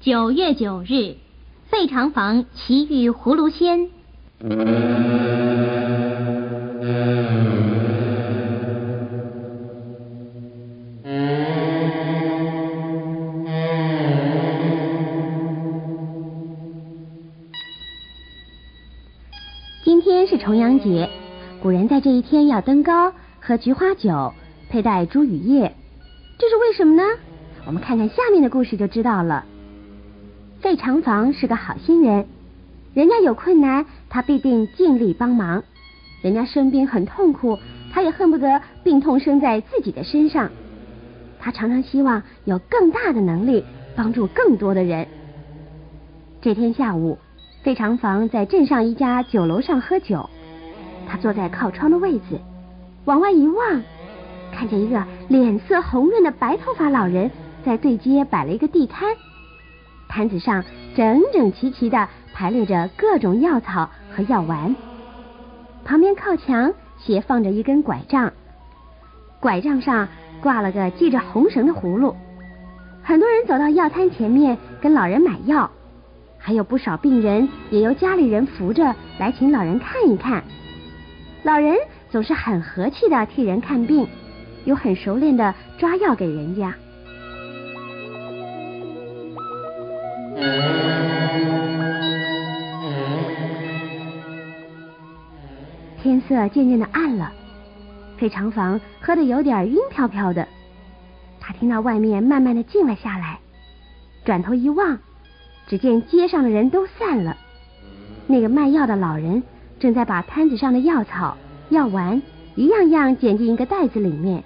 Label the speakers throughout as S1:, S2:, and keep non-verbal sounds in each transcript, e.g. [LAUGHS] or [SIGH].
S1: 九月九日，费长房奇遇葫芦仙。今天是重阳节，古人在这一天要登高，喝菊花酒，佩戴茱萸叶，这是为什么呢？我们看看下面的故事就知道了。费长房是个好心人，人家有困难，他必定尽力帮忙；人家生病很痛苦，他也恨不得病痛生在自己的身上。他常常希望有更大的能力帮助更多的人。这天下午，费长房在镇上一家酒楼上喝酒，他坐在靠窗的位子，往外一望，看见一个脸色红润的白头发老人在对街摆了一个地摊。摊子上整整齐齐的排列着各种药草和药丸，旁边靠墙斜放着一根拐杖，拐杖上挂了个系着红绳的葫芦。很多人走到药摊前面跟老人买药，还有不少病人也由家里人扶着来请老人看一看。老人总是很和气的替人看病，又很熟练的抓药给人家。天色渐渐的暗了，费长房喝的有点晕飘飘的。他听到外面慢慢的静了下来，转头一望，只见街上的人都散了。那个卖药的老人正在把摊子上的药草、药丸一样样捡进一个袋子里面。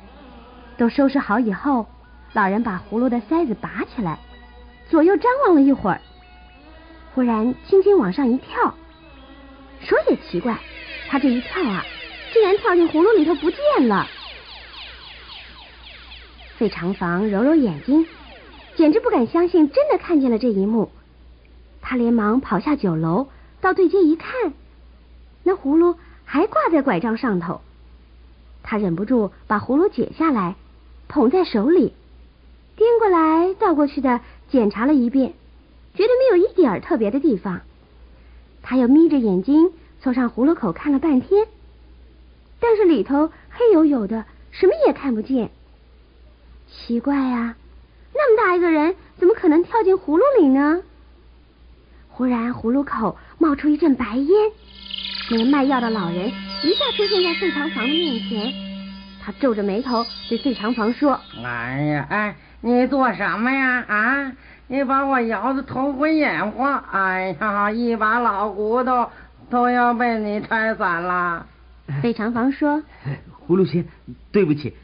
S1: 都收拾好以后，老人把葫芦的塞子拔起来。左右张望了一会儿，忽然轻轻往上一跳。说也奇怪，他这一跳啊，竟然跳进葫芦里头不见了。费长房揉揉眼睛，简直不敢相信真的看见了这一幕。他连忙跑下酒楼，到对街一看，那葫芦还挂在拐杖上头。他忍不住把葫芦解下来，捧在手里，颠过来倒过去的。检查了一遍，觉得没有一点儿特别的地方。他又眯着眼睛凑上葫芦口看了半天，但是里头黑黝黝的，什么也看不见。奇怪呀，那么大一个人，怎么可能跳进葫芦里呢？忽然，葫芦口冒出一阵白烟，那个卖药的老人一下出现在费长房的面前。他皱着眉头对费长房说：“
S2: 哎呀，哎。”你做什么呀？啊！你把我摇得头昏眼花，哎呀，一把老骨头都要被你拆散了。
S1: 费长房说：“ [LAUGHS]
S3: 葫芦仙，对不起，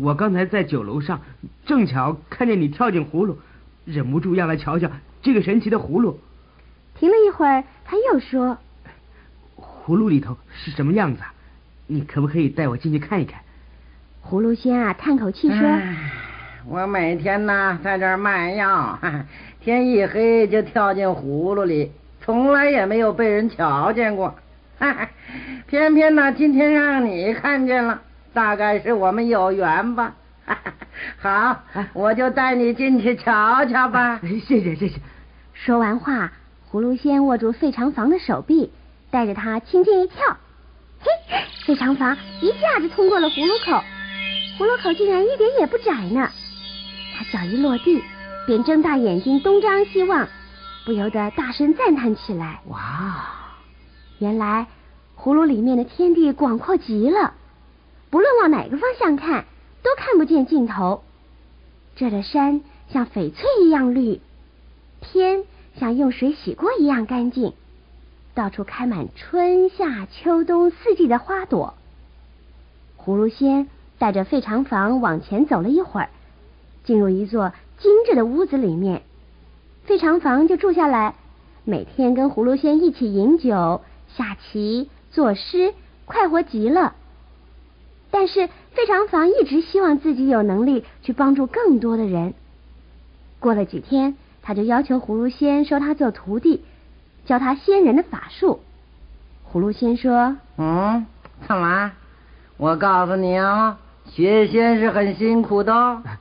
S3: 我刚才在酒楼上，正巧看见你跳进葫芦，忍不住要来瞧瞧这个神奇的葫芦。”
S1: 停了一会儿，他又说：“ [LAUGHS]
S3: 葫芦里头是什么样子？你可不可以带我进去看一看？”
S1: 葫芦仙啊，叹口气说。
S2: 我每天呢在这儿卖药，[LAUGHS] 天一黑就跳进葫芦里，从来也没有被人瞧见过。[LAUGHS] 偏偏呢今天让你看见了，大概是我们有缘吧。[LAUGHS] 好，我就带你进去瞧瞧吧。
S3: 谢谢谢谢。
S1: 说完话，葫芦仙握住费长房的手臂，带着他轻轻一跳，嘿，费长房一下子通过了葫芦口，葫芦口竟然一点也不窄呢。他脚一落地，便睁大眼睛东张西望，不由得大声赞叹起来：“
S3: 哇！
S1: 原来葫芦里面的天地广阔极了，不论往哪个方向看，都看不见尽头。这的山像翡翠一样绿，天像用水洗过一样干净，到处开满春夏秋冬四季的花朵。”葫芦仙带着费长房往前走了一会儿。进入一座精致的屋子里面，费长房就住下来，每天跟葫芦仙一起饮酒、下棋、作诗，快活极了。但是费长房一直希望自己有能力去帮助更多的人。过了几天，他就要求葫芦仙收他做徒弟，教他仙人的法术。葫芦仙说：“
S2: 嗯，干嘛？我告诉你哦，学仙是很辛苦的。[LAUGHS] ”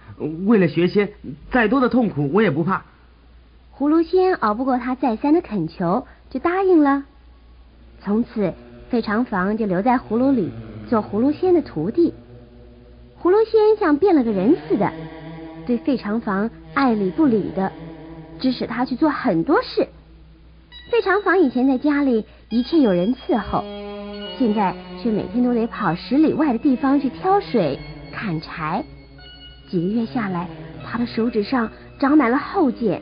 S3: 为了学仙，再多的痛苦我也不怕。
S1: 葫芦仙熬不过他再三的恳求，就答应了。从此，费长房就留在葫芦里做葫芦仙的徒弟。葫芦仙像变了个人似的，对费长房爱理不理的，指使他去做很多事。费长房以前在家里一切有人伺候，现在却每天都得跑十里外的地方去挑水、砍柴。几个月下来，他的手指上长满了厚茧，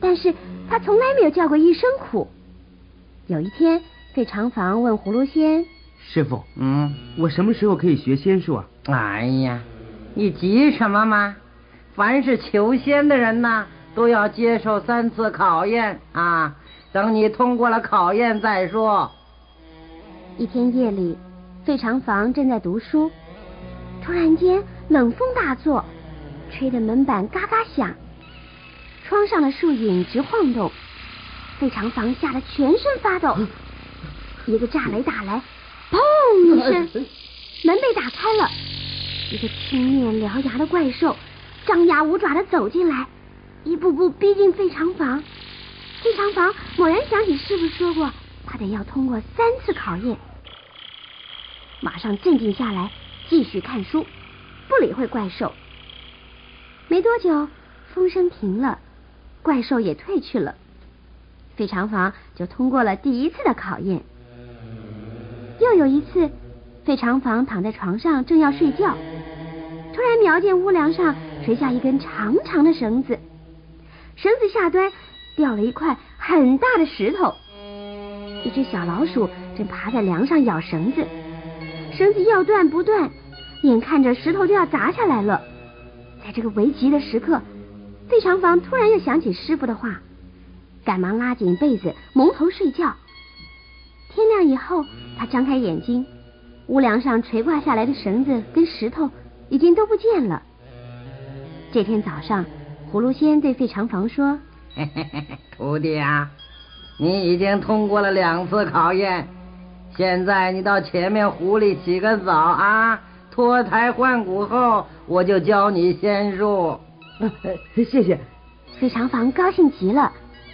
S1: 但是他从来没有叫过一声苦。有一天，费长房问葫芦仙：“
S3: 师傅，
S2: 嗯，
S3: 我什么时候可以学仙术啊？”
S2: 哎呀，你急什么嘛？凡是求仙的人呢，都要接受三次考验啊。等你通过了考验再说。
S1: 一天夜里，费长房正在读书，突然间冷风大作，吹得门板嘎嘎响，窗上的树影直晃动。费长房吓得全身发抖，一个炸雷打来，砰一声，门被打开了，一个青面獠牙的怪兽张牙舞爪的走进来，一步步逼近费长房。费长房猛然想起师傅说过，他得要通过三次考验，马上镇静下来，继续看书，不理会怪兽。没多久，风声停了，怪兽也退去了。费长房就通过了第一次的考验。又有一次，费长房躺在床上正要睡觉，突然瞄见屋梁上垂下一根长长的绳子，绳子下端掉了一块很大的石头，一只小老鼠正爬在梁上咬绳子，绳子要断不断，眼看着石头就要砸下来了。在这个危急的时刻，费长房突然又想起师傅的话。赶忙拉紧被子，蒙头睡觉。天亮以后，他张开眼睛，屋梁上垂挂下来的绳子跟石头已经都不见了。这天早上，葫芦仙对费长房说：“
S2: 嘿嘿嘿，徒弟啊，你已经通过了两次考验，现在你到前面湖里洗个澡啊，脱胎换骨后，我就教你仙术。[LAUGHS]
S3: 谢谢。”
S1: 费长房高兴极了。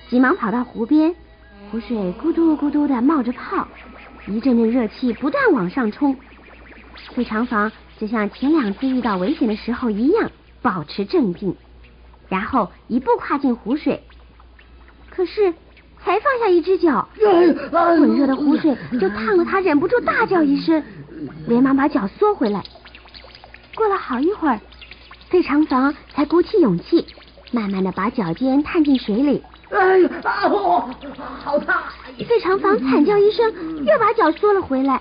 S1: 急忙跑到湖边，湖水咕嘟咕嘟的冒着泡，一阵阵热气不断往上冲。费长房就像前两次遇到危险的时候一样，保持镇定，然后一步跨进湖水。可是才放下一只脚，滚热的湖水就烫得他忍不住大叫一声，连忙把脚缩回来。过了好一会儿，费长房才鼓起勇气，慢慢的把脚尖探进水里。
S2: 哎呀，啊好烫！
S1: 费长房惨叫一声，又把脚缩了回来。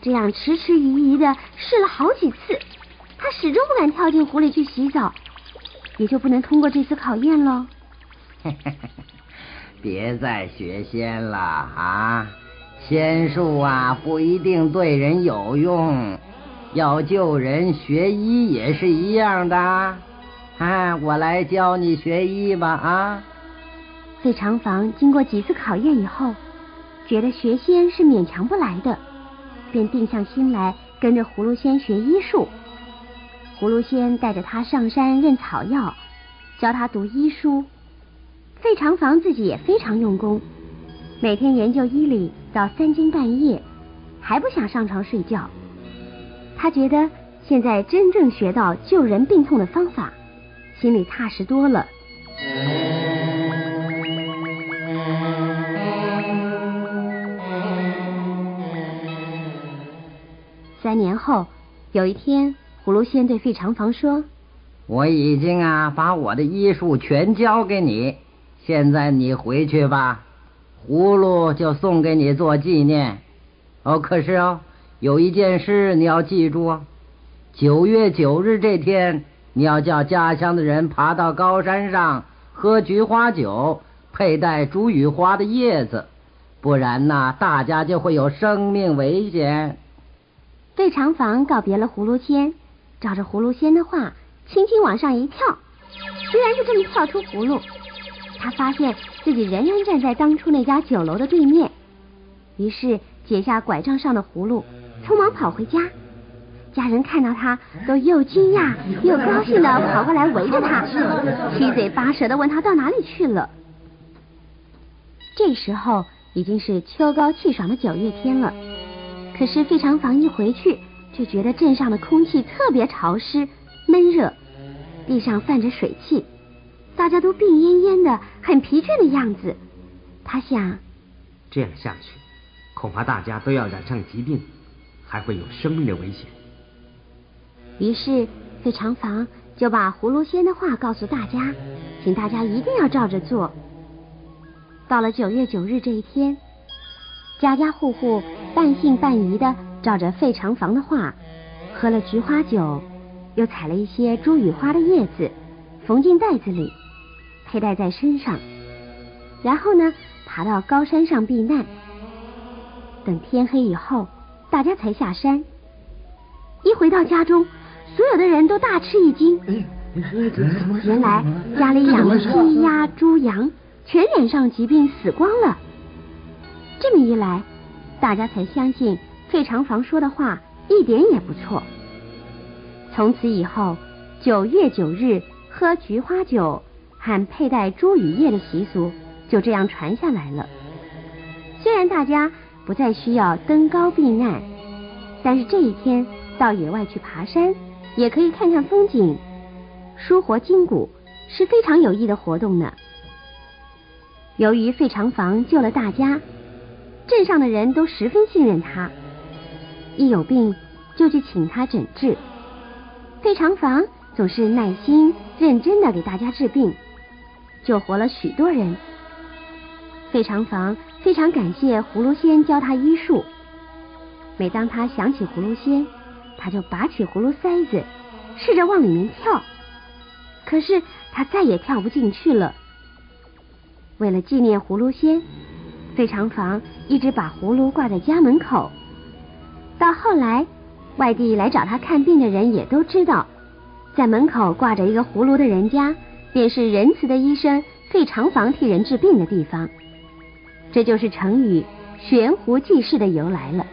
S1: 这样迟迟疑疑的试了好几次，他始终不敢跳进湖里去洗澡，也就不能通过这次考验喽。[LAUGHS]
S2: 别再学仙了啊！仙术啊不一定对人有用，要救人学医也是一样的。啊，我来教你学医吧啊！
S1: 费长房经过几次考验以后，觉得学仙是勉强不来的，便定下心来跟着葫芦仙学医术。葫芦仙带着他上山认草药，教他读医书。费长房自己也非常用功，每天研究医理到三更半夜，还不想上床睡觉。他觉得现在真正学到救人病痛的方法，心里踏实多了。三年后，有一天，葫芦仙对费长房说：“
S2: 我已经啊把我的医术全交给你，现在你回去吧，葫芦就送给你做纪念。哦，可是哦，有一件事你要记住哦，九月九日这天，你要叫家乡的人爬到高山上喝菊花酒，佩戴竹雨花的叶子，不然呐，大家就会有生命危险。”
S1: 费长房告别了葫芦仙，照着葫芦仙的话，轻轻往上一跳，居然就这么跳出葫芦。他发现自己仍然站在当初那家酒楼的对面，于是解下拐杖上的葫芦，匆忙跑回家。家人看到他，都又惊讶又高兴的跑过来围着他，七嘴八舌的问他到哪里去了。这时候已经是秋高气爽的九月天了，可是费长房一回去就觉得镇上的空气特别潮湿闷热，地上泛着水汽，大家都病恹恹的，很疲倦的样子。他想，
S3: 这样下去，恐怕大家都要染上疾病，还会有生命的危险。
S1: 于是费长房就把葫芦仙的话告诉大家，请大家一定要照着做。到了九月九日这一天，家家户户半信半疑的照着费长房的话，喝了菊花酒，又采了一些茱萸花的叶子，缝进袋子里，佩戴在身上，然后呢，爬到高山上避难。等天黑以后，大家才下山。一回到家中。所有的人都大吃一惊，原来家里养的鸡鸭猪羊全染上疾病死光了。这么一来，大家才相信费长房说的话一点也不错。从此以后，九月九日喝菊花酒和佩戴茱萸叶的习俗就这样传下来了。虽然大家不再需要登高避难，但是这一天到野外去爬山。也可以看看风景，舒活筋骨是非常有益的活动呢。由于费长房救了大家，镇上的人都十分信任他，一有病就去请他诊治。费长房总是耐心认真的给大家治病，救活了许多人。费长房非常感谢葫芦仙教他医术，每当他想起葫芦仙。他就拔起葫芦塞子，试着往里面跳，可是他再也跳不进去了。为了纪念葫芦仙，费长房一直把葫芦挂在家门口。到后来，外地来找他看病的人也都知道，在门口挂着一个葫芦的人家，便是仁慈的医生费长房替人治病的地方。这就是成语“悬壶济世”的由来了。